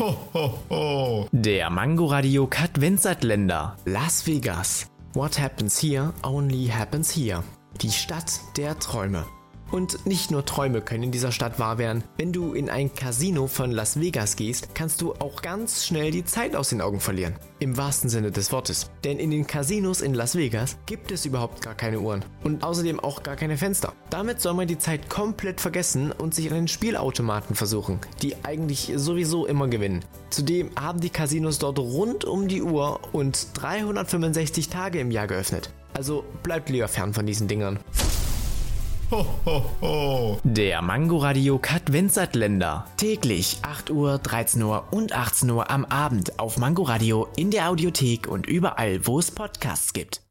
Ho, ho, ho. Der Mangoradio Länder. Las Vegas. What happens here only happens here. Die Stadt der Träume. Und nicht nur Träume können in dieser Stadt wahr werden. Wenn du in ein Casino von Las Vegas gehst, kannst du auch ganz schnell die Zeit aus den Augen verlieren. Im wahrsten Sinne des Wortes. Denn in den Casinos in Las Vegas gibt es überhaupt gar keine Uhren. Und außerdem auch gar keine Fenster. Damit soll man die Zeit komplett vergessen und sich an den Spielautomaten versuchen, die eigentlich sowieso immer gewinnen. Zudem haben die Casinos dort rund um die Uhr und 365 Tage im Jahr geöffnet. Also bleibt lieber fern von diesen Dingern. Ho, ho, ho. Der Mangoradio Länder. Täglich 8 Uhr, 13 Uhr und 18 Uhr am Abend auf Mangoradio in der Audiothek und überall, wo es Podcasts gibt.